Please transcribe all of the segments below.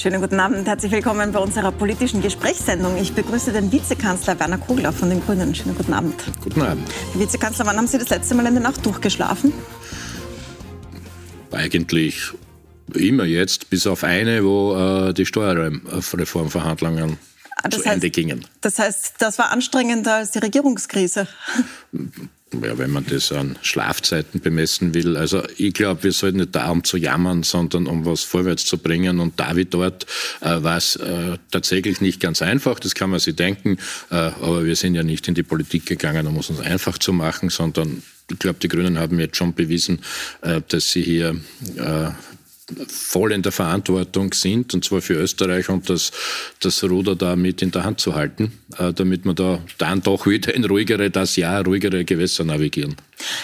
Schönen guten Abend, herzlich willkommen bei unserer politischen Gesprächssendung. Ich begrüße den Vizekanzler Werner Kogler von den Grünen. Schönen guten Abend. Guten Abend. Herr Vizekanzler, wann haben Sie das letzte Mal in der Nacht durchgeschlafen? Eigentlich immer jetzt, bis auf eine, wo äh, die Steuerreformverhandlungen ah, zu heißt, Ende gingen. Das heißt, das war anstrengender als die Regierungskrise. ja, wenn man das an Schlafzeiten bemessen will. Also ich glaube, wir sollten nicht da, um zu jammern, sondern um was vorwärts zu bringen. Und da wie dort äh, war es äh, tatsächlich nicht ganz einfach, das kann man sich denken. Äh, aber wir sind ja nicht in die Politik gegangen, um es uns einfach zu machen, sondern ich glaube, die Grünen haben jetzt schon bewiesen, äh, dass sie hier äh, voll in der Verantwortung sind, und zwar für Österreich und das, das Ruder da mit in der Hand zu halten, äh, damit wir da dann doch wieder in ruhigere, das Jahr ruhigere Gewässer navigieren.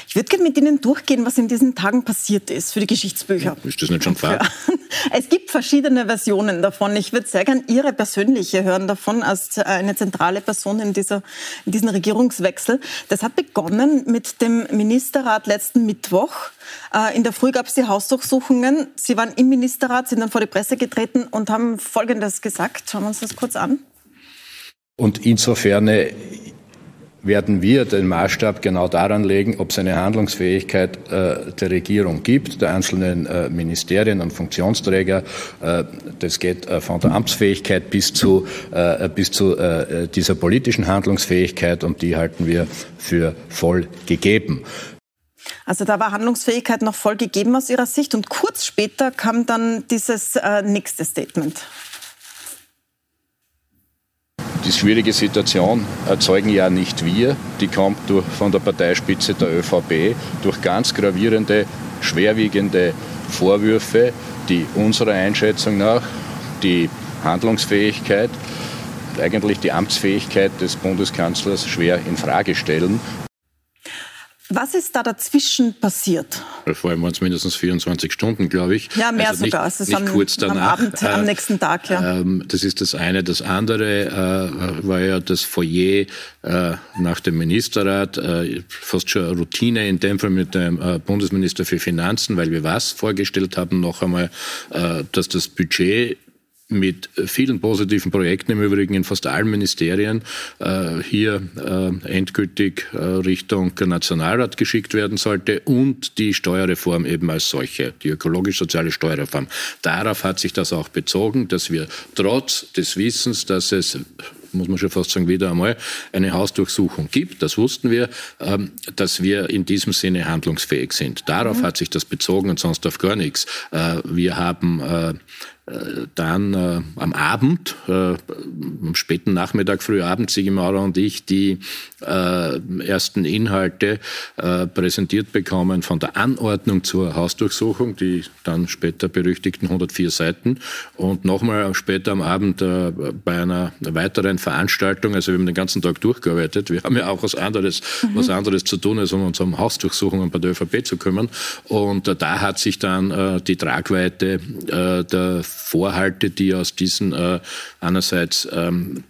Ich würde gerne mit Ihnen durchgehen, was in diesen Tagen passiert ist für die Geschichtsbücher. Ist das nicht schon klar? Es gibt verschiedene Versionen davon. Ich würde sehr gerne Ihre persönliche hören davon als eine zentrale Person in, dieser, in diesem Regierungswechsel. Das hat begonnen mit dem Ministerrat letzten Mittwoch. Äh, in der Früh gab es die Hausdurchsuchungen. Sie waren im Ministerrat, sind dann vor die Presse getreten und haben Folgendes gesagt. Schauen wir uns das kurz an. Und insofern werden wir den Maßstab genau daran legen, ob es eine Handlungsfähigkeit äh, der Regierung gibt, der einzelnen äh, Ministerien und Funktionsträger. Äh, das geht äh, von der Amtsfähigkeit bis zu, äh, bis zu äh, dieser politischen Handlungsfähigkeit und die halten wir für voll gegeben. Also da war Handlungsfähigkeit noch voll gegeben aus Ihrer Sicht und kurz später kam dann dieses nächste Statement. Die schwierige Situation erzeugen ja nicht wir, die kommt durch, von der Parteispitze der ÖVP durch ganz gravierende, schwerwiegende Vorwürfe, die unserer Einschätzung nach die Handlungsfähigkeit, eigentlich die Amtsfähigkeit des Bundeskanzlers schwer in Frage stellen. Was ist da dazwischen passiert? Vor allem waren es mindestens 24 Stunden, glaube ich. Ja, mehr also sogar. Nicht, nicht am, kurz danach. Am Abend, äh, am nächsten Tag, ja. Ähm, das ist das eine. Das andere äh, war ja das Foyer äh, nach dem Ministerrat, äh, fast schon Routine in dem Fall mit dem äh, Bundesminister für Finanzen, weil wir was vorgestellt haben, noch einmal, äh, dass das Budget mit vielen positiven Projekten im Übrigen in fast allen Ministerien äh, hier äh, endgültig äh, Richtung Nationalrat geschickt werden sollte und die Steuerreform eben als solche, die ökologisch-soziale Steuerreform. Darauf hat sich das auch bezogen, dass wir trotz des Wissens, dass es muss man schon fast sagen, wieder einmal eine Hausdurchsuchung gibt. Das wussten wir, ähm, dass wir in diesem Sinne handlungsfähig sind. Darauf mhm. hat sich das bezogen und sonst auf gar nichts. Äh, wir haben äh, äh, dann äh, am Abend, äh, am späten Nachmittag, Frühabend, Sigi Maurer und ich die äh, ersten Inhalte äh, präsentiert bekommen von der Anordnung zur Hausdurchsuchung, die dann später berüchtigten 104 Seiten. Und nochmal später am Abend äh, bei einer weiteren Veranstaltung, also wir haben den ganzen Tag durchgearbeitet. Wir haben ja auch was anderes, mhm. was anderes zu tun, als um uns um Hausdurchsuchungen bei der ÖVP zu kümmern. Und da hat sich dann die Tragweite der Vorhalte, die aus diesen äh, einerseits ähm,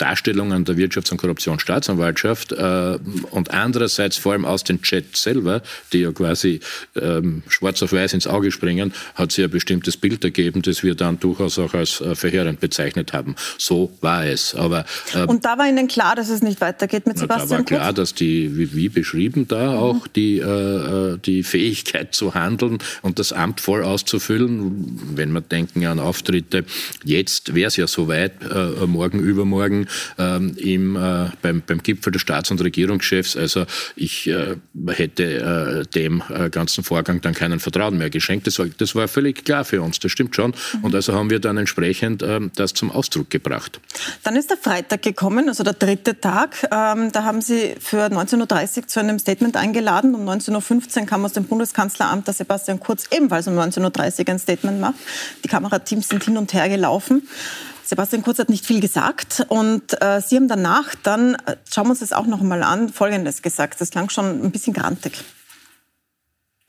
Darstellungen der Wirtschafts- und Korruptionsstaatsanwaltschaft äh, und andererseits vor allem aus den Chats selber, die ja quasi ähm, schwarz auf weiß ins Auge springen, hat sich ein bestimmtes Bild ergeben, das wir dann durchaus auch als äh, verheerend bezeichnet haben. So war es. Aber, äh, und da war Ihnen klar, dass es nicht weitergeht mit Sebastian Da war klar, Kurz? dass die, wie, wie, beschrieben da, mhm. auch die, äh, äh, die Fähigkeit zu handeln und das Amt voll auszufüllen, wenn wir denken an Auftritte, jetzt wäre es ja soweit, äh, morgen, übermorgen, ähm, im, äh, beim, beim Gipfel des Staats- und Regierungschefs. Also ich äh, hätte äh, dem äh, ganzen Vorgang dann keinen Vertrauen mehr geschenkt. Das war, das war völlig klar für uns, das stimmt schon. Mhm. Und also haben wir dann entsprechend ähm, das zum Ausdruck gebracht. Dann ist der Freitag gekommen, also der dritte Tag. Ähm, da haben Sie für 19.30 Uhr zu einem Statement eingeladen. Um 19.15 Uhr kam aus dem Bundeskanzleramt, dass Sebastian Kurz ebenfalls um 19.30 Uhr ein Statement macht. Die Kamerateams sind hin und her gelaufen. Sebastian Kurz hat nicht viel gesagt und äh, Sie haben danach dann, äh, schauen wir uns das auch noch einmal an, Folgendes gesagt. Das klang schon ein bisschen grantig.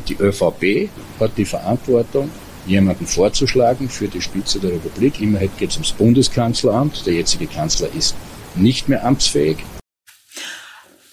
Die ÖVP hat die Verantwortung, jemanden vorzuschlagen für die Spitze der Republik. Immerhin geht es ums Bundeskanzleramt. Der jetzige Kanzler ist nicht mehr amtsfähig.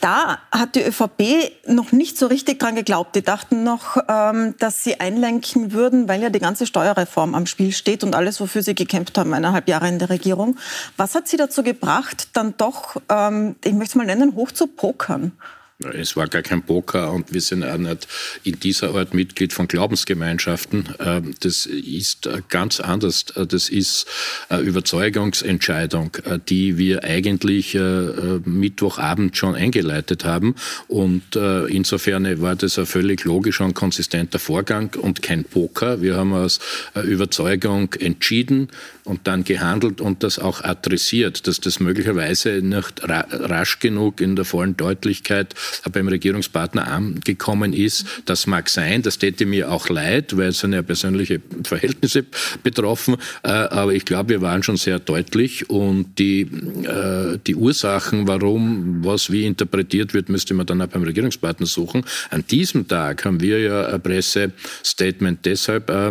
Da hat die ÖVP noch nicht so richtig dran geglaubt. Die dachten noch, ähm, dass sie einlenken würden, weil ja die ganze Steuerreform am Spiel steht und alles, wofür sie gekämpft haben, eineinhalb Jahre in der Regierung. Was hat sie dazu gebracht, dann doch, ähm, ich möchte es mal nennen, hoch zu pokern? Es war gar kein Poker und wir sind auch nicht in dieser Art Mitglied von Glaubensgemeinschaften. Ähm, das ist ganz anders. Das ist eine Überzeugungsentscheidung, die wir eigentlich äh, Mittwochabend schon eingeleitet haben. Und äh, insofern war das ein völlig logischer und konsistenter Vorgang und kein Poker. Wir haben aus Überzeugung entschieden und dann gehandelt und das auch adressiert, dass das möglicherweise nicht rasch genug in der vollen Deutlichkeit beim Regierungspartner angekommen ist. Das mag sein, das täte mir auch leid, weil es sind ja persönliche Verhältnisse betroffen, äh, aber ich glaube, wir waren schon sehr deutlich und die, äh, die Ursachen, warum was wie interpretiert wird, müsste man dann auch beim Regierungspartner suchen. An diesem Tag haben wir ja ein Pressestatement deshalb äh,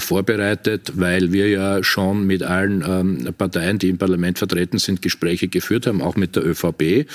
vorbereitet, weil wir ja schon mit allen ähm, Parteien, die im Parlament vertreten sind, Gespräche geführt haben, auch mit der ÖVP, äh,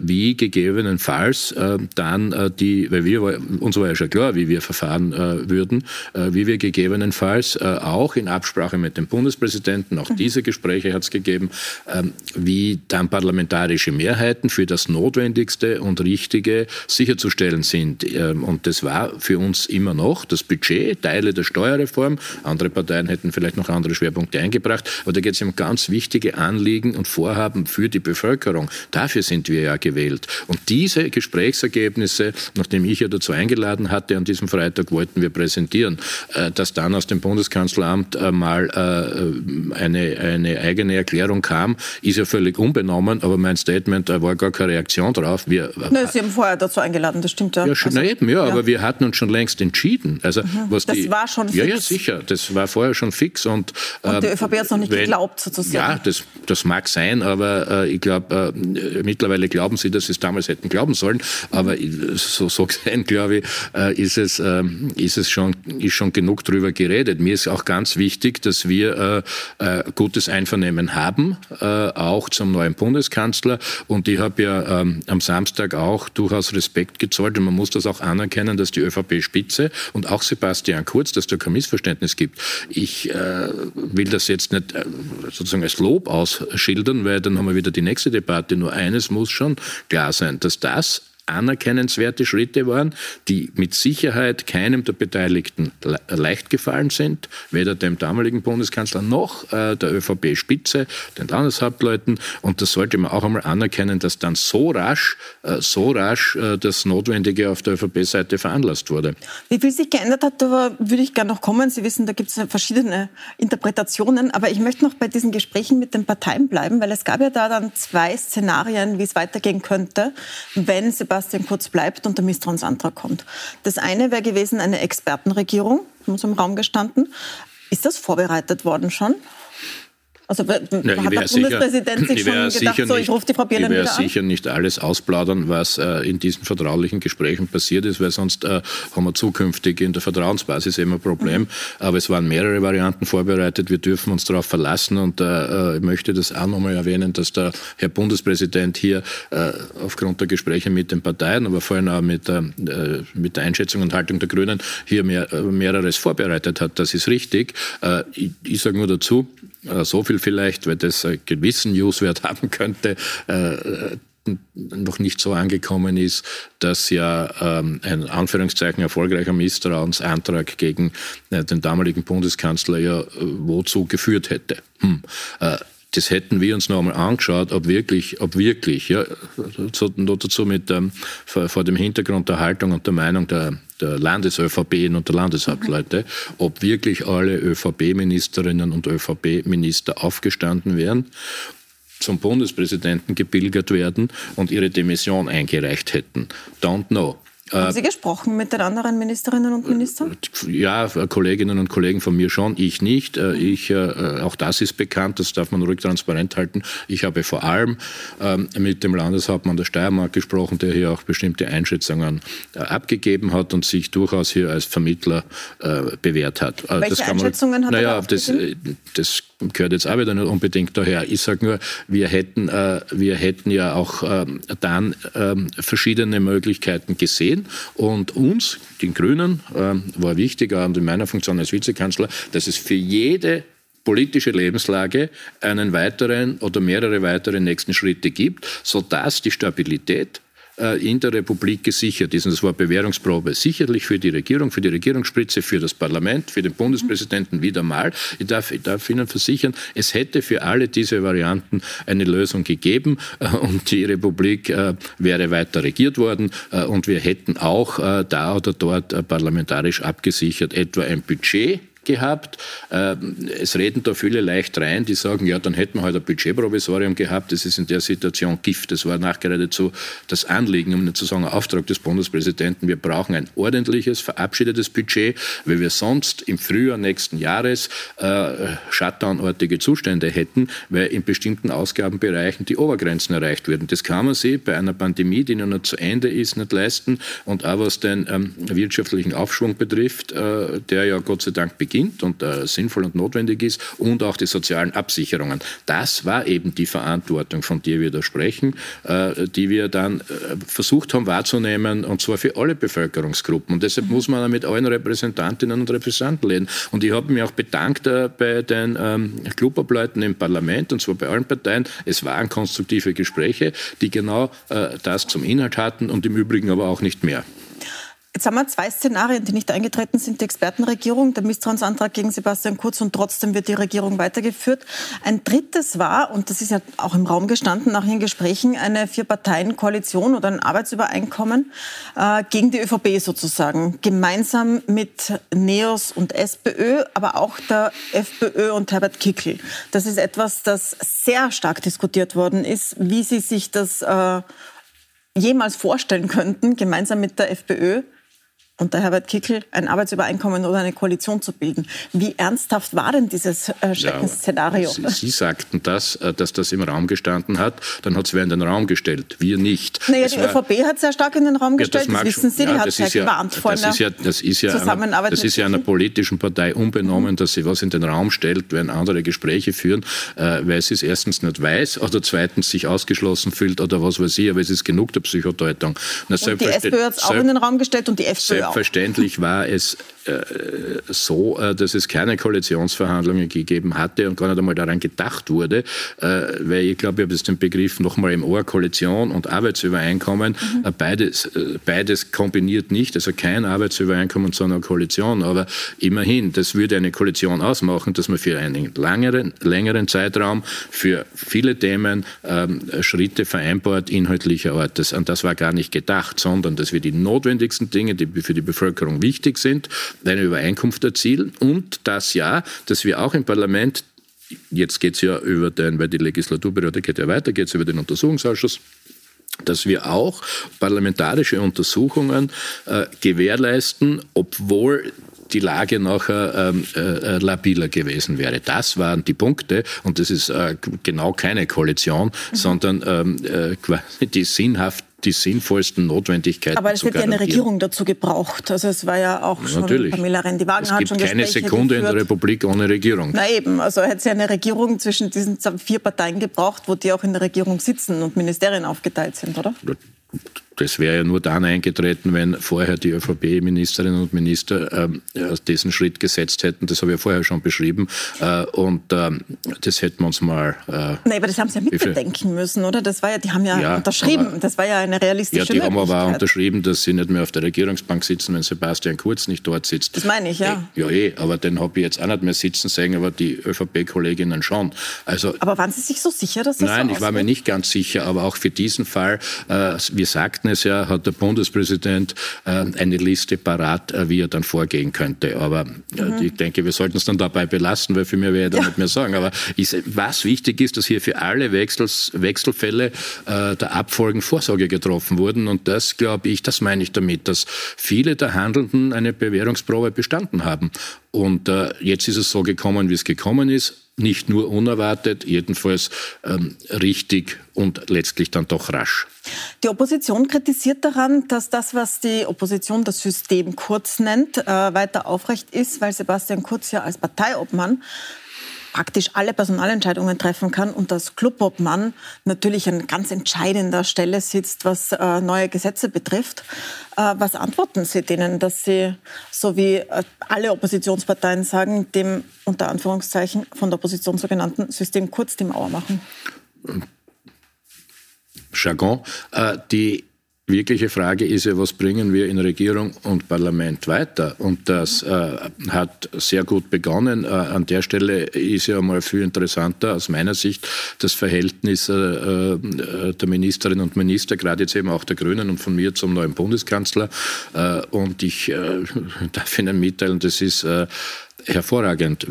wie gegebenenfalls äh, dann äh, die, weil wir, uns war ja schon klar, wie wir verfahren äh, würden, äh, wie wir gegebenenfalls auch in Absprache mit dem Bundespräsidenten, auch diese Gespräche hat es gegeben, ähm, wie dann parlamentarische Mehrheiten für das Notwendigste und Richtige sicherzustellen sind. Ähm, und das war für uns immer noch das Budget, Teile der Steuerreform. Andere Parteien hätten vielleicht noch andere Schwerpunkte Punkte eingebracht, aber da geht es um ganz wichtige Anliegen und Vorhaben für die Bevölkerung. Dafür sind wir ja gewählt. Und diese Gesprächsergebnisse, nachdem ich ja dazu eingeladen hatte, an diesem Freitag wollten wir präsentieren, äh, dass dann aus dem Bundeskanzleramt äh, mal äh, eine, eine eigene Erklärung kam, ist ja völlig unbenommen, aber mein Statement, da war gar keine Reaktion drauf. Wir, Nein, Sie haben vorher dazu eingeladen, das stimmt ja. Ja, schon, also, eben, ja, ja, aber wir hatten uns schon längst entschieden. Also, mhm. was das die, war schon fix. Ja, ja, sicher, das war vorher schon fix. Und, und die ÖVP hat es noch nicht Weil, geglaubt, sozusagen. Ja, das, das mag sein, aber äh, ich glaube, äh, mittlerweile glauben sie, dass sie es damals hätten glauben sollen. Aber so, so gesehen, glaube ich, äh, ist, es, äh, ist es schon, ist schon genug drüber geredet. Mir ist auch ganz wichtig, dass wir äh, äh, gutes Einvernehmen haben, äh, auch zum neuen Bundeskanzler. Und ich habe ja ähm, am Samstag auch durchaus Respekt gezollt. Und man muss das auch anerkennen, dass die ÖVP-Spitze und auch Sebastian Kurz, dass da kein Missverständnis gibt. Ich äh, will das jetzt nicht äh, sozusagen als Lob ausschildern, weil dann haben wir wieder die nächste Debatte. Nur eines muss schon klar sein, dass das anerkennenswerte Schritte waren, die mit Sicherheit keinem der Beteiligten leicht gefallen sind, weder dem damaligen Bundeskanzler noch äh, der ÖVP-Spitze, den Landeshauptleuten. Und das sollte man auch einmal anerkennen, dass dann so rasch, äh, so rasch äh, das Notwendige auf der ÖVP-Seite veranlasst wurde. Wie viel sich geändert hat, da würde ich gerne noch kommen. Sie wissen, da gibt es verschiedene Interpretationen. Aber ich möchte noch bei diesen Gesprächen mit den Parteien bleiben, weil es gab ja da dann zwei Szenarien, wie es weitergehen könnte, wenn Sebastian Sebastian Kurz bleibt und der Misstrauensantrag kommt. Das eine wäre gewesen eine Expertenregierung, muss im Raum gestanden. Ist das vorbereitet worden schon? Also ja, hat der Bundespräsident sich schon gedacht, so, ich rufe die Frau Bierlein wieder an? sicher nicht alles ausplaudern, was äh, in diesen vertraulichen Gesprächen passiert ist, weil sonst äh, haben wir zukünftig in der Vertrauensbasis immer ein Problem. Mhm. Aber es waren mehrere Varianten vorbereitet. Wir dürfen uns darauf verlassen und äh, ich möchte das auch nochmal erwähnen, dass der Herr Bundespräsident hier äh, aufgrund der Gespräche mit den Parteien, aber vor allem auch mit, äh, mit der Einschätzung und Haltung der Grünen hier mehr, äh, mehreres vorbereitet hat. Das ist richtig. ich, ich sage nur dazu, so viel vielleicht, weil das einen gewissen Newswert haben könnte, äh, noch nicht so angekommen ist, dass ja ähm, ein Anführungszeichen erfolgreicher Misstrauensantrag gegen äh, den damaligen Bundeskanzler ja äh, wozu geführt hätte. Hm. Äh, das hätten wir uns noch einmal angeschaut, ob wirklich, ob wirklich, ja, dazu mit ähm, vor, vor, dem Hintergrund der Haltung und der Meinung der, der Landes-ÖVP und der Landeshauptleute, ob wirklich alle ÖVP-Ministerinnen und ÖVP-Minister aufgestanden wären zum Bundespräsidenten gebildet werden und ihre Demission eingereicht hätten. Don't know. Haben Sie gesprochen mit den anderen Ministerinnen und Ministern? Ja, Kolleginnen und Kollegen von mir schon, ich nicht. Äh, ich, äh, auch das ist bekannt, das darf man ruhig transparent halten. Ich habe vor allem ähm, mit dem Landeshauptmann der Steiermark gesprochen, der hier auch bestimmte Einschätzungen äh, abgegeben hat und sich durchaus hier als Vermittler bewährt hat. Welche Einschätzungen man, hat naja, er das, das gehört jetzt auch wieder nicht unbedingt daher. Ich sage nur, wir hätten, äh, wir hätten ja auch ähm, dann ähm, verschiedene Möglichkeiten gesehen und uns, den Grünen, ähm, war wichtig, auch in meiner Funktion als Vizekanzler, dass es für jede politische Lebenslage einen weiteren oder mehrere weitere nächsten Schritte gibt, sodass die Stabilität äh, in der Republik gesichert ist. Und das war Bewährungsprobe. Sicherlich für die Regierung, für die Regierungsspitze, für das Parlament, für den Bundespräsidenten wieder mal. Ich darf, ich darf Ihnen versichern, es hätte für alle diese Varianten eine Lösung gegeben äh, und die Republik äh, wäre weiter regiert worden und wir hätten auch da oder dort parlamentarisch abgesichert etwa ein Budget gehabt. Ähm, es reden da viele leicht rein, die sagen, ja, dann hätten wir halt ein Budgetprovisorium gehabt. Das ist in der Situation Gift. Das war nachgeradezu das Anliegen, um nicht zu sagen, Auftrag des Bundespräsidenten. Wir brauchen ein ordentliches, verabschiedetes Budget, weil wir sonst im Frühjahr nächsten Jahres äh, Shutdown-artige Zustände hätten, weil in bestimmten Ausgabenbereichen die Obergrenzen erreicht würden. Das kann man sich bei einer Pandemie, die noch nicht zu Ende ist, nicht leisten. Und auch was den ähm, wirtschaftlichen Aufschwung betrifft, äh, der ja Gott sei Dank beginnt, beginnt und äh, sinnvoll und notwendig ist und auch die sozialen Absicherungen. Das war eben die Verantwortung, von der wir da sprechen, äh, die wir dann äh, versucht haben wahrzunehmen und zwar für alle Bevölkerungsgruppen. Und deshalb muss man mit allen Repräsentantinnen und Repräsentanten reden. Und ich habe mich auch bedankt äh, bei den ähm, im Parlament und zwar bei allen Parteien. Es waren konstruktive Gespräche, die genau äh, das zum Inhalt hatten und im Übrigen aber auch nicht mehr. Jetzt haben wir zwei Szenarien, die nicht eingetreten sind. Die Expertenregierung, der Misstrauensantrag gegen Sebastian Kurz und trotzdem wird die Regierung weitergeführt. Ein drittes war, und das ist ja auch im Raum gestanden nach den Gesprächen, eine Vier-Parteien-Koalition oder ein Arbeitsübereinkommen äh, gegen die ÖVP sozusagen. Gemeinsam mit NEOS und SPÖ, aber auch der FPÖ und Herbert Kickl. Das ist etwas, das sehr stark diskutiert worden ist, wie Sie sich das äh, jemals vorstellen könnten, gemeinsam mit der FPÖ unter Herbert Kickl ein Arbeitsübereinkommen oder eine Koalition zu bilden. Wie ernsthaft war denn dieses äh, Schreckensszenario? Ja, Sie, Sie, sagten das, äh, dass das im Raum gestanden hat. Dann hat es wer in den Raum gestellt. Wir nicht. Naja, die war, ÖVP hat sehr stark in den Raum gestellt. Ja, das, das wissen Sie, ja, die hat sehr ja, gewarnt vor das ist ja, das ist ja Zusammenarbeit. Einer, das ist ja einer politischen Partei unbenommen, dass sie was in den Raum stellt, wenn andere Gespräche führen, äh, weil sie es erstens nicht weiß oder zweitens sich ausgeschlossen fühlt oder was weiß ich. Aber es ist genug der Psychodeutung. Na, und die SPÖ hat es auch in den Raum gestellt und die FPÖ Selbstverständlich war es äh, so, äh, dass es keine Koalitionsverhandlungen gegeben hatte und gar nicht einmal daran gedacht wurde, äh, weil ich glaube, ich habe jetzt den Begriff nochmal im Ohr, Koalition und Arbeitsübereinkommen, mhm. beides, beides kombiniert nicht, also kein Arbeitsübereinkommen, sondern Koalition, aber immerhin, das würde eine Koalition ausmachen, dass man für einen längeren, längeren Zeitraum für viele Themen ähm, Schritte vereinbart, inhaltlicher Art. Das, und das war gar nicht gedacht, sondern dass wir die notwendigsten Dinge, die für die Bevölkerung wichtig sind, eine Übereinkunft erzielen und das ja, dass wir auch im Parlament, jetzt geht es ja über den, weil die Legislaturperiode geht ja weiter, geht es über den Untersuchungsausschuss, dass wir auch parlamentarische Untersuchungen äh, gewährleisten, obwohl die Lage nachher ähm, äh, labiler gewesen wäre. Das waren die Punkte und das ist äh, genau keine Koalition, mhm. sondern ähm, äh, quasi die sinnhaft die sinnvollsten Notwendigkeiten Aber es wird ja eine Regierung dazu gebraucht. Also es war ja auch schon Natürlich. Pamela Rendi-Wagner hat schon keine Sekunde geführt. in der Republik ohne Regierung. Na eben, also hätte es ja eine Regierung zwischen diesen vier Parteien gebraucht, wo die auch in der Regierung sitzen und Ministerien aufgeteilt sind, oder? Das wäre ja nur dann eingetreten, wenn vorher die ÖVP-Ministerinnen und Minister äh, diesen Schritt gesetzt hätten. Das habe ich ja vorher schon beschrieben. Äh, und äh, das hätten wir uns mal. Äh, Nein, aber das haben Sie ja mitbedenken müssen, oder? Das war ja, die haben ja, ja unterschrieben. Aber, das war ja eine realistische Ja, die haben aber auch unterschrieben, dass sie nicht mehr auf der Regierungsbank sitzen, wenn Sebastian Kurz nicht dort sitzt. Das meine ich, ja. Ja, eh, aber den habe ich jetzt auch nicht mehr sitzen sehen, aber die ÖVP-Kolleginnen schon. Also, aber waren Sie sich so sicher, dass das Nein, so ich war mir nicht ganz sicher, aber auch für diesen Fall, äh, wir sagten ja, hat der Bundespräsident äh, eine Liste parat, äh, wie er dann vorgehen könnte. Aber äh, mhm. ich denke, wir sollten es dann dabei belassen, weil für mich werde ich ja. nicht mehr sagen. Aber ist, was wichtig ist, dass hier für alle Wechsels, Wechselfälle äh, der Abfolgen Vorsorge getroffen wurden. Und das, glaube ich, das meine ich damit, dass viele der Handelnden eine Bewährungsprobe bestanden haben. Und äh, jetzt ist es so gekommen, wie es gekommen ist nicht nur unerwartet, jedenfalls ähm, richtig und letztlich dann doch rasch. Die Opposition kritisiert daran, dass das, was die Opposition das System Kurz nennt, äh, weiter aufrecht ist, weil Sebastian Kurz ja als Parteiobmann praktisch alle Personalentscheidungen treffen kann und dass Clubobmann natürlich an ganz entscheidender Stelle sitzt, was äh, neue Gesetze betrifft. Äh, was antworten Sie denen, dass Sie, so wie äh, alle Oppositionsparteien sagen, dem unter Anführungszeichen von der Opposition sogenannten System kurz die Mauer machen? Jargon. Äh, die wirkliche Frage ist ja, was bringen wir in Regierung und Parlament weiter? Und das äh, hat sehr gut begonnen. Äh, an der Stelle ist ja mal viel interessanter aus meiner Sicht das Verhältnis äh, äh der Ministerinnen und Minister, gerade jetzt eben auch der Grünen und von mir zum neuen Bundeskanzler. Äh, und ich äh, darf Ihnen mitteilen, das ist hervorragend.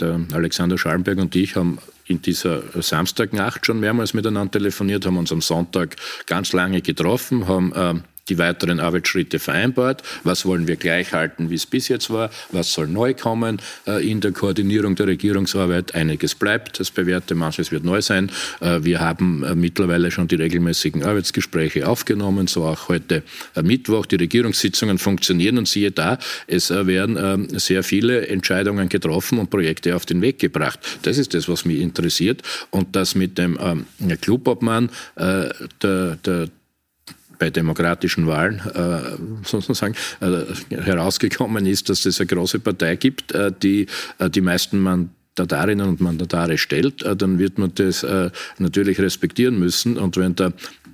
Der Alexander Schallenberg und ich haben in dieser Samstagnacht schon mehrmals miteinander telefoniert, haben uns am Sonntag ganz lange getroffen, haben äh, die weiteren Arbeitsschritte vereinbart. Was wollen wir gleich halten, wie es bis jetzt war? Was soll neu kommen äh, in der Koordinierung der Regierungsarbeit? Einiges bleibt, das bewährte, manches wird neu sein. Äh, wir haben äh, mittlerweile schon die regelmäßigen Arbeitsgespräche aufgenommen, so auch heute Mittwoch. Die Regierungssitzungen funktionieren und siehe da, es werden sehr viele Entscheidungen getroffen und Projekte auf den Weg gebracht. Das ist das, was mich interessiert. Und das mit dem ähm, Clubobmann, der, der bei demokratischen Wahlen äh, sozusagen äh, herausgekommen ist, dass es eine große Partei gibt, äh, die äh, die meisten Mandatarinnen und Mandatare stellt, äh, dann wird man das äh, natürlich respektieren müssen. Und wenn der,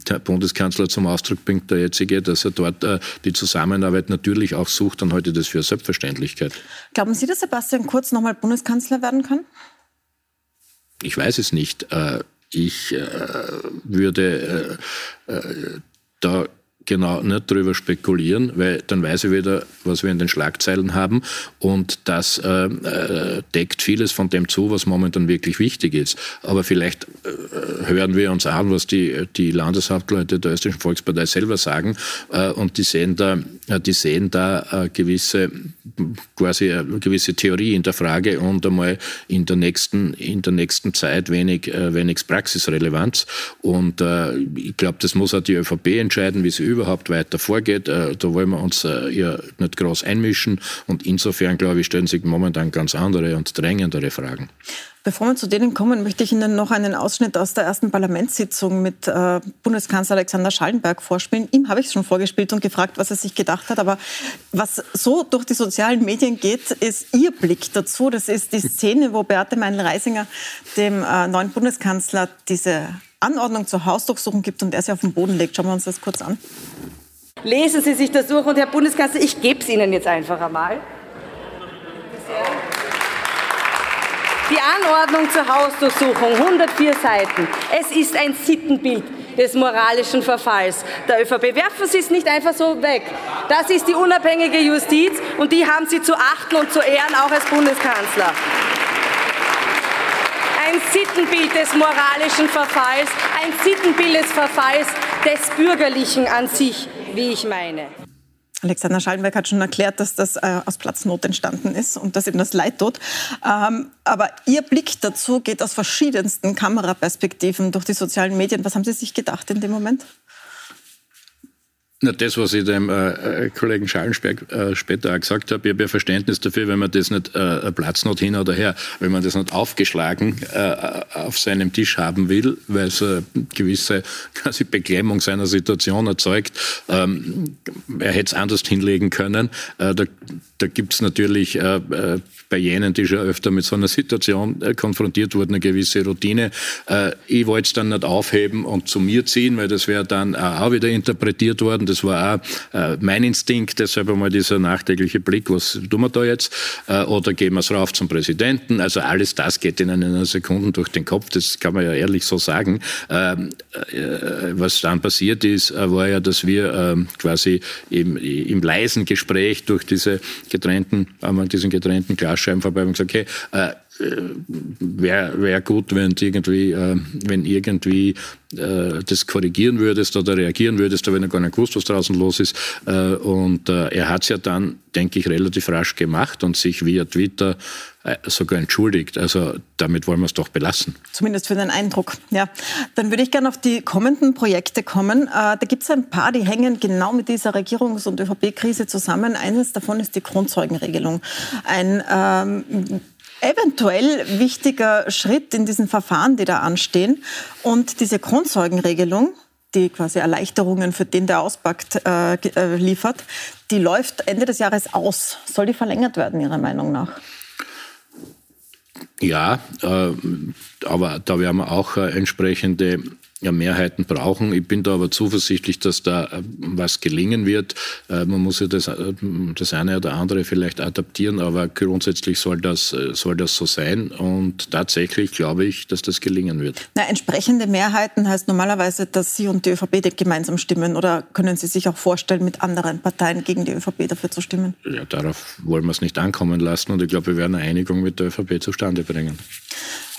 der Bundeskanzler zum Ausdruck bringt, der jetzige, dass er dort die Zusammenarbeit natürlich auch sucht, dann halte ich das für Selbstverständlichkeit. Glauben Sie, dass Sebastian Kurz nochmal Bundeskanzler werden kann? Ich weiß es nicht. Ich würde da genau nicht drüber spekulieren, weil dann weiß ich wieder, was wir in den Schlagzeilen haben und das äh, äh, deckt vieles von dem zu, was momentan wirklich wichtig ist. Aber vielleicht äh, hören wir uns an, was die, die Landeshauptleute der Österreichischen Volkspartei selber sagen äh, und die sehen da, äh, die sehen da äh, gewisse quasi eine gewisse Theorie in der Frage und einmal in der nächsten, in der nächsten Zeit wenig, wenig Praxisrelevanz. Und ich glaube, das muss auch die ÖVP entscheiden, wie sie überhaupt weiter vorgeht. Äh, da wollen wir uns äh, ja nicht groß einmischen. Und insofern, glaube ich, stellen sich momentan ganz andere und drängendere Fragen. Bevor wir zu denen kommen, möchte ich Ihnen noch einen Ausschnitt aus der ersten Parlamentssitzung mit äh, Bundeskanzler Alexander Schallenberg vorspielen. Ihm habe ich es schon vorgespielt und gefragt, was er sich gedacht hat. Aber was so durch die sozialen Medien geht, ist Ihr Blick dazu. Das ist die Szene, wo Beate Meinl-Reisinger dem neuen Bundeskanzler diese Anordnung zur Hausdurchsuchung gibt und er sie auf den Boden legt. Schauen wir uns das kurz an. Lesen Sie sich das durch und Herr Bundeskanzler, ich gebe es Ihnen jetzt einfach einmal. Die Anordnung zur Hausdurchsuchung, 104 Seiten. Es ist ein Sittenbild des moralischen Verfalls der ÖVP. Werfen Sie es nicht einfach so weg. Das ist die unabhängige Justiz und die haben Sie zu achten und zu ehren, auch als Bundeskanzler ein Sittenbild des moralischen Verfalls, ein Sittenbild des Verfalls des Bürgerlichen an sich, wie ich meine. Alexander Schallenberg hat schon erklärt, dass das äh, aus Platznot entstanden ist und dass ihm das leid tut. Ähm, aber Ihr Blick dazu geht aus verschiedensten Kameraperspektiven durch die sozialen Medien. Was haben Sie sich gedacht in dem Moment? Na, das, was ich dem äh, äh, Kollegen Schallenberg äh, später auch gesagt habe, ich habe ja Verständnis dafür, wenn man das nicht äh, Platznot hin oder her, wenn man das nicht aufgeschlagen äh, auf seinem Tisch haben will, weil es eine gewisse quasi Beklemmung seiner Situation erzeugt. Ähm, er hätte es anders hinlegen können. Äh, da da es natürlich äh, äh, bei jenen, die schon öfter mit so einer Situation äh, konfrontiert wurden, eine gewisse Routine. Äh, ich wollte es dann nicht aufheben und zu mir ziehen, weil das wäre dann auch wieder interpretiert worden. Das war auch äh, mein Instinkt, deshalb einmal dieser nachträgliche Blick, was tun wir da jetzt? Äh, oder gehen wir es rauf zum Präsidenten? Also alles das geht in einer Sekunde durch den Kopf, das kann man ja ehrlich so sagen. Ähm, was dann passiert ist, war ja, dass wir ähm, quasi im, im leisen Gespräch durch diese getrennten, haben wir diesen getrennten Glasscheiben vorbei und gesagt, okay, äh, wäre wär gut, wenn irgendwie, äh, wenn irgendwie äh, das korrigieren würdest oder reagieren würdest, wenn er gar nicht gewusst, was draußen los ist. Äh, und äh, er hat es ja dann, denke ich, relativ rasch gemacht und sich via Twitter äh, sogar entschuldigt. Also damit wollen wir es doch belassen. Zumindest für den Eindruck. Ja, dann würde ich gerne auf die kommenden Projekte kommen. Äh, da gibt es ein paar, die hängen genau mit dieser Regierungs- und ÖVP-Krise zusammen. Eines davon ist die Grundzeugenregelung. Ein ähm, eventuell wichtiger Schritt in diesen Verfahren, die da anstehen. Und diese Kronzeugenregelung, die quasi Erleichterungen für den, der auspackt, äh, äh, liefert, die läuft Ende des Jahres aus. Soll die verlängert werden, Ihrer Meinung nach? Ja, äh, aber da werden wir auch äh, entsprechende ja, Mehrheiten brauchen. Ich bin da aber zuversichtlich, dass da äh, was gelingen wird. Äh, man muss ja das, äh, das eine oder andere vielleicht adaptieren, aber grundsätzlich soll das, soll das so sein. Und tatsächlich glaube ich, dass das gelingen wird. Na, entsprechende Mehrheiten heißt normalerweise, dass Sie und die ÖVP gemeinsam stimmen. Oder können Sie sich auch vorstellen, mit anderen Parteien gegen die ÖVP dafür zu stimmen? Ja, darauf wollen wir es nicht ankommen lassen. Und ich glaube, wir werden eine Einigung mit der ÖVP zustande bringen.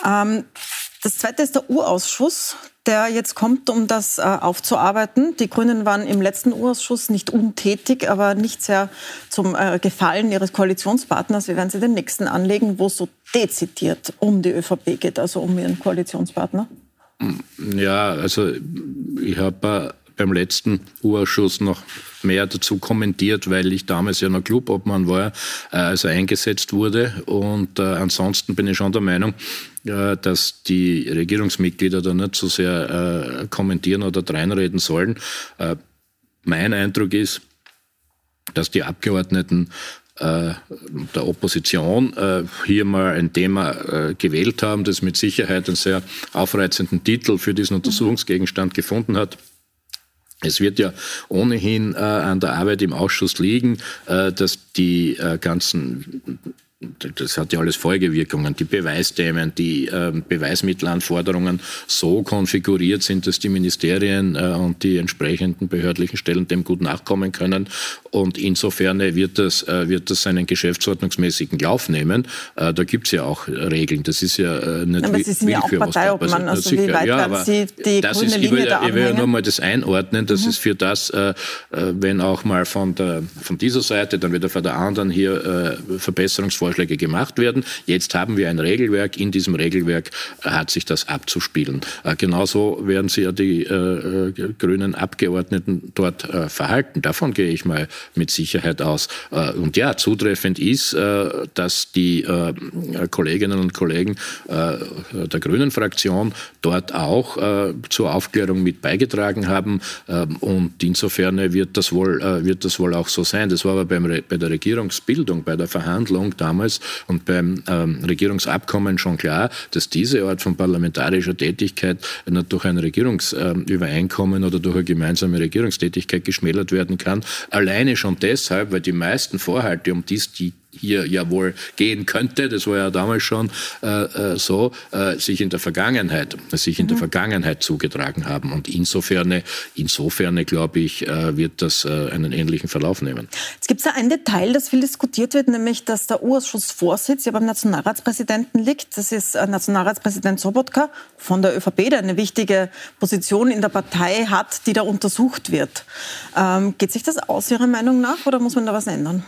Ähm, das zweite ist der Urausschuss der jetzt kommt, um das äh, aufzuarbeiten. Die Grünen waren im letzten Urausschuss nicht untätig, aber nicht sehr zum äh, Gefallen ihres Koalitionspartners. Wie werden Sie den nächsten anlegen, wo es so dezidiert um die ÖVP geht, also um Ihren Koalitionspartner? Ja, also ich habe äh, beim letzten Urausschuss noch mehr dazu kommentiert, weil ich damals ja noch Clubobmann war, äh, als er eingesetzt wurde. Und äh, ansonsten bin ich schon der Meinung, dass die Regierungsmitglieder da nicht so sehr äh, kommentieren oder dreinreden sollen. Äh, mein Eindruck ist, dass die Abgeordneten äh, der Opposition hier mal ein Thema gewählt haben, das mit Sicherheit einen sehr aufreizenden Titel für diesen Untersuchungsgegenstand gefunden hat. Es wird ja ohnehin äh, an der Arbeit im Ausschuss liegen, äh, dass die äh, ganzen das hat ja alles Folgewirkungen. Die Beweisthemen, die äh, Beweismittelanforderungen so konfiguriert sind, dass die Ministerien äh, und die entsprechenden behördlichen Stellen dem gut nachkommen können. Und insofern wird das, äh, wird das seinen geschäftsordnungsmäßigen Lauf nehmen. Äh, da gibt es ja auch Regeln. Das ist ja äh, nicht aber Sie sind ja auch Parteiobmann. Also wie weit ja, werden Sie die das grüne ist, ich will, Linie da Ich will ja nur mal das einordnen. Das mhm. ist für das, äh, wenn auch mal von, der, von dieser Seite, dann wieder von der anderen hier Verbesserungsvorschläge Vorschläge gemacht werden. Jetzt haben wir ein Regelwerk. In diesem Regelwerk hat sich das abzuspielen. Äh, genauso werden sich ja die äh, äh, grünen Abgeordneten dort äh, verhalten. Davon gehe ich mal mit Sicherheit aus. Äh, und ja, zutreffend ist, äh, dass die Kolleginnen und Kollegen der grünen Fraktion dort auch zur Aufklärung mit beigetragen haben. Ähm, und insofern wird das wohl, wird das wohl auch so sein. Das war aber beim, bei der Regierungsbildung, bei der Verhandlung damals damals und beim ähm, Regierungsabkommen schon klar, dass diese Art von parlamentarischer Tätigkeit durch ein Regierungsübereinkommen oder durch eine gemeinsame Regierungstätigkeit geschmälert werden kann. Alleine schon deshalb, weil die meisten Vorhalte, um die es die hier ja wohl gehen könnte, das war ja damals schon äh, äh, so, äh, sich in der Vergangenheit, sich in mhm. der Vergangenheit zugetragen haben. Und insofern, insofern glaube ich, äh, wird das äh, einen ähnlichen Verlauf nehmen. Es gibt ja ein Detail, das viel diskutiert wird, nämlich, dass der U-Ausschussvorsitz ja beim Nationalratspräsidenten liegt. Das ist äh, Nationalratspräsident Sobotka von der ÖVP, der eine wichtige Position in der Partei hat, die da untersucht wird. Ähm, geht sich das aus Ihrer Meinung nach oder muss man da was ändern?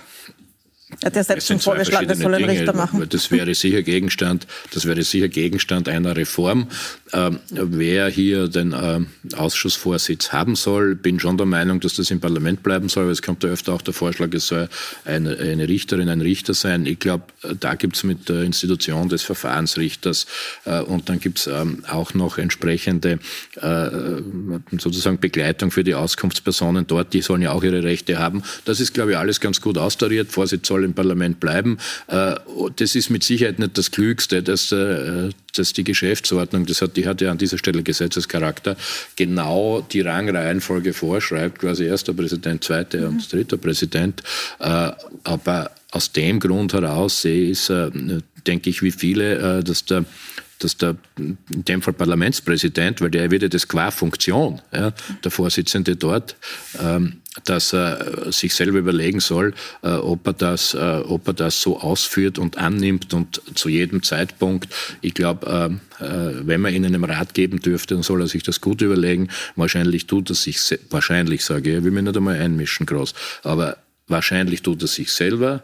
Er hat ja selbst schon vorgeschlagen, das soll ein Richter machen. Das wäre sicher Gegenstand, das wäre sicher Gegenstand einer Reform. Ähm, wer hier den ähm, Ausschussvorsitz haben soll, bin schon der Meinung, dass das im Parlament bleiben soll. Es kommt ja öfter auch der Vorschlag, es soll eine, eine Richterin, ein Richter sein. Ich glaube, da gibt es mit der Institution des Verfahrensrichters äh, und dann gibt es ähm, auch noch entsprechende äh, sozusagen Begleitung für die Auskunftspersonen dort. Die sollen ja auch ihre Rechte haben. Das ist, glaube ich, alles ganz gut austariert. Vorsitz soll im Parlament bleiben. Äh, das ist mit Sicherheit nicht das Klügste, dass, äh, dass die Geschäftsordnung, das hat, die hat ja an dieser Stelle Gesetzescharakter, genau die Rangreihenfolge vorschreibt, quasi erster Präsident, zweiter mhm. und dritter Präsident. Äh, aber aus dem Grund heraus sehe ich, denke ich, wie viele, dass der dass der, in dem Fall Parlamentspräsident, weil der wird ja das qua Funktion, ja, der Vorsitzende dort, ähm, dass er sich selber überlegen soll, äh, ob, er das, äh, ob er das so ausführt und annimmt und zu jedem Zeitpunkt. Ich glaube, äh, wenn man ihnen einen Rat geben dürfte, dann soll er sich das gut überlegen. Wahrscheinlich tut er sich, wahrscheinlich sage ich, ich will mich nicht einmal einmischen groß, aber wahrscheinlich tut er sich selber,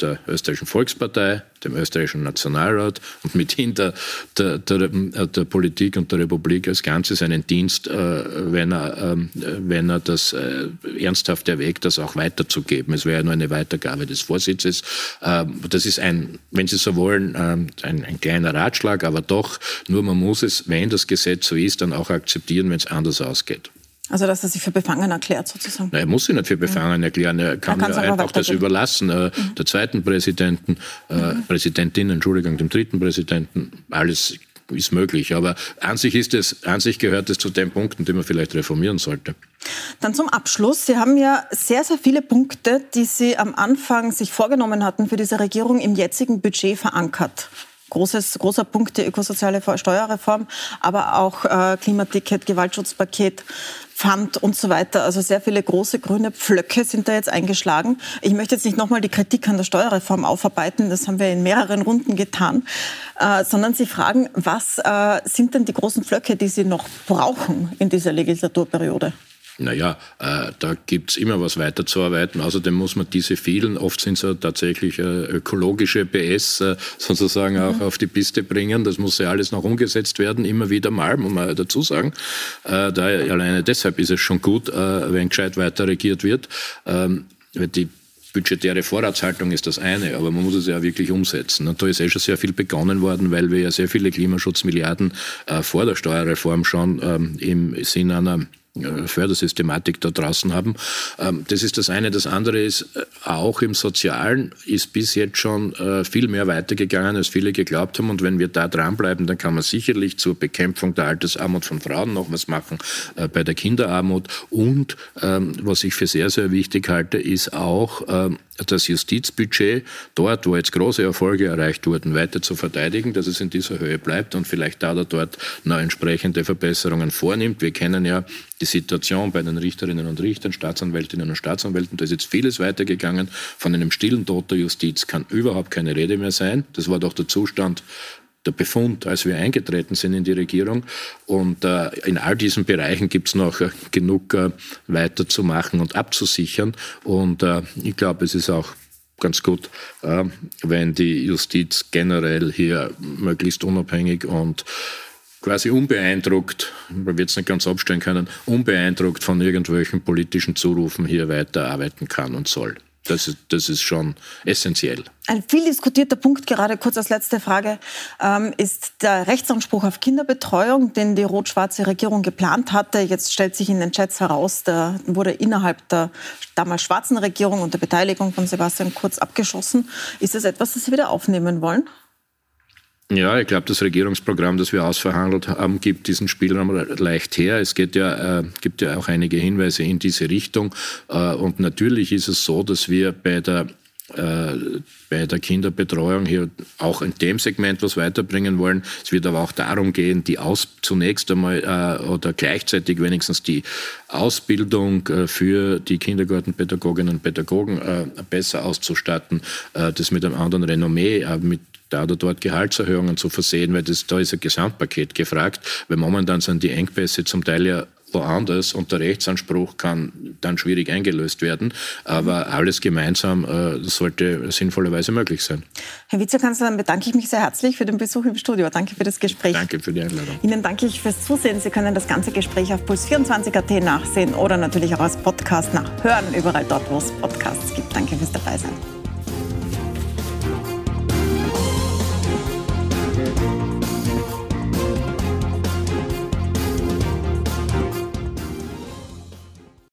der österreichischen Volkspartei, dem österreichischen Nationalrat und mithin der, der, der, der Politik und der Republik als Ganzes einen Dienst, äh, wenn, er, ähm, wenn er das äh, ernsthaft erwägt, das auch weiterzugeben. Es wäre ja nur eine Weitergabe des Vorsitzes. Ähm, das ist ein, wenn Sie so wollen, ähm, ein, ein kleiner Ratschlag, aber doch, nur man muss es, wenn das Gesetz so ist, dann auch akzeptieren, wenn es anders ausgeht. Also, dass er sich für befangen erklärt, sozusagen. Nein, er muss sich nicht für befangen erklären. Er kann er ja einfach das überlassen, äh, mhm. der zweiten Präsidenten, äh, mhm. Präsidentin, Entschuldigung, dem dritten Präsidenten. Alles ist möglich. Aber an sich, ist es, an sich gehört es zu den Punkten, die man vielleicht reformieren sollte. Dann zum Abschluss. Sie haben ja sehr, sehr viele Punkte, die Sie am Anfang sich vorgenommen hatten für diese Regierung im jetzigen Budget verankert großes, großer Punkt die ökosoziale Steuerreform, aber auch äh, Klimaticket, Gewaltschutzpaket, Pfand und so weiter. Also sehr viele große grüne Pflöcke sind da jetzt eingeschlagen. Ich möchte jetzt nicht nochmal die Kritik an der Steuerreform aufarbeiten, das haben wir in mehreren Runden getan, äh, sondern Sie fragen, was äh, sind denn die großen Pflöcke, die Sie noch brauchen in dieser Legislaturperiode? Naja, äh, da gibt's immer was weiterzuarbeiten. Außerdem muss man diese vielen, oft sind es ja tatsächlich äh, ökologische PS, äh, sozusagen auch mhm. auf die Piste bringen. Das muss ja alles noch umgesetzt werden, immer wieder mal, muss man dazu sagen. Äh, da, alleine deshalb ist es schon gut, äh, wenn gescheit weiter regiert wird. Ähm, die budgetäre Vorratshaltung ist das eine, aber man muss es ja wirklich umsetzen. Und da ist eh schon sehr viel begonnen worden, weil wir ja sehr viele Klimaschutzmilliarden äh, vor der Steuerreform schon ähm, im Sinn einer Fördersystematik da draußen haben. Ähm, das ist das eine. Das andere ist, äh, auch im Sozialen ist bis jetzt schon äh, viel mehr weitergegangen, als viele geglaubt haben. Und wenn wir da dranbleiben, dann kann man sicherlich zur Bekämpfung der Altersarmut von Frauen noch was machen, bei der Kinderarmut. Und ähm, was ich für sehr, sehr wichtig halte, ist auch ähm, das Justizbudget dort, wo jetzt große Erfolge erreicht wurden, weiter zu verteidigen, dass es in dieser Höhe bleibt und vielleicht da oder dort noch entsprechende Verbesserungen vornimmt. Wir kennen ja die Situation bei den Richterinnen und Richtern, Staatsanwältinnen und Staatsanwälten. Da ist jetzt vieles weitergegangen. Von einem stillen Tod der Justiz kann überhaupt keine Rede mehr sein. Das war doch der Zustand der Befund, als wir eingetreten sind in die Regierung. Und äh, in all diesen Bereichen gibt es noch äh, genug äh, weiterzumachen und abzusichern. Und äh, ich glaube, es ist auch ganz gut, äh, wenn die Justiz generell hier möglichst unabhängig und quasi unbeeindruckt, man wird es nicht ganz abstellen können, unbeeindruckt von irgendwelchen politischen Zurufen hier weiterarbeiten kann und soll. Das ist, das ist schon essentiell. Ein viel diskutierter Punkt, gerade kurz als letzte Frage, ähm, ist der Rechtsanspruch auf Kinderbetreuung, den die rot-schwarze Regierung geplant hatte. Jetzt stellt sich in den Chats heraus, der wurde innerhalb der damals schwarzen Regierung unter Beteiligung von Sebastian Kurz abgeschossen. Ist das etwas, das Sie wieder aufnehmen wollen? Ja, ich glaube, das Regierungsprogramm, das wir ausverhandelt haben, gibt diesen Spielraum leicht her. Es geht ja, äh, gibt ja auch einige Hinweise in diese Richtung. Äh, und natürlich ist es so, dass wir bei der äh, bei der Kinderbetreuung hier auch in dem Segment was weiterbringen wollen. Es wird aber auch darum gehen, die Aus zunächst einmal äh, oder gleichzeitig wenigstens die Ausbildung äh, für die Kindergartenpädagoginnen und Pädagogen äh, besser auszustatten, äh, das mit einem anderen Renommee, äh, mit da oder dort Gehaltserhöhungen zu versehen, weil das, da ist ein Gesamtpaket gefragt, weil momentan sind die Engpässe zum Teil ja woanders und der Rechtsanspruch kann dann schwierig eingelöst werden. Aber alles gemeinsam äh, sollte sinnvollerweise möglich sein. Herr Vizekanzler, dann bedanke ich mich sehr herzlich für den Besuch im Studio. Danke für das Gespräch. Danke für die Einladung. Ihnen danke ich fürs Zusehen. Sie können das ganze Gespräch auf puls24.at nachsehen oder natürlich auch als Podcast nachhören, überall dort, wo es Podcasts gibt. Danke fürs Dabeisein.